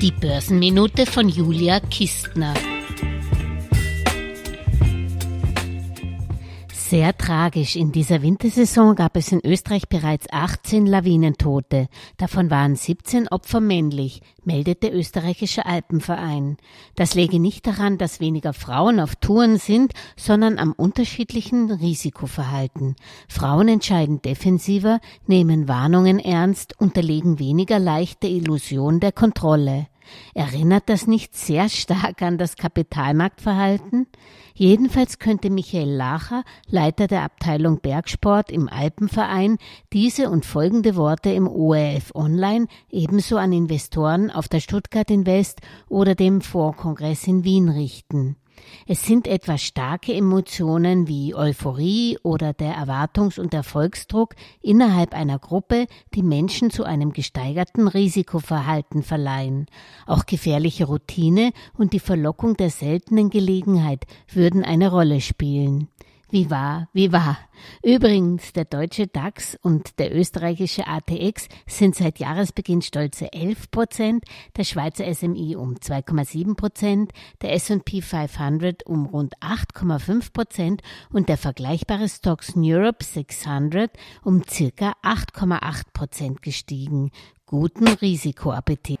Die Börsenminute von Julia Kistner. Sehr tragisch. In dieser Wintersaison gab es in Österreich bereits 18 Lawinentote. Davon waren 17 Opfer männlich, meldet der österreichische Alpenverein. Das läge nicht daran, dass weniger Frauen auf Touren sind, sondern am unterschiedlichen Risikoverhalten. Frauen entscheiden defensiver, nehmen Warnungen ernst, unterlegen weniger leicht der Illusion der Kontrolle. Erinnert das nicht sehr stark an das Kapitalmarktverhalten? Jedenfalls könnte Michael Lacher, Leiter der Abteilung Bergsport im Alpenverein, diese und folgende Worte im ORF Online ebenso an Investoren auf der Stuttgart Invest oder dem Fondskongress in Wien richten. Es sind etwa starke Emotionen wie Euphorie oder der Erwartungs- und Erfolgsdruck innerhalb einer Gruppe, die Menschen zu einem gesteigerten Risikoverhalten verleihen. Auch gefährliche Routine und die Verlockung der seltenen Gelegenheit würden eine Rolle spielen. Wie wahr, wie wahr. Übrigens, der deutsche DAX und der österreichische ATX sind seit Jahresbeginn stolze 11 Prozent, der Schweizer SMI um 2,7 Prozent, der S&P 500 um rund 8,5 Prozent und der vergleichbare Stocks Europe 600 um circa 8,8 Prozent gestiegen. Guten Risikoappetit.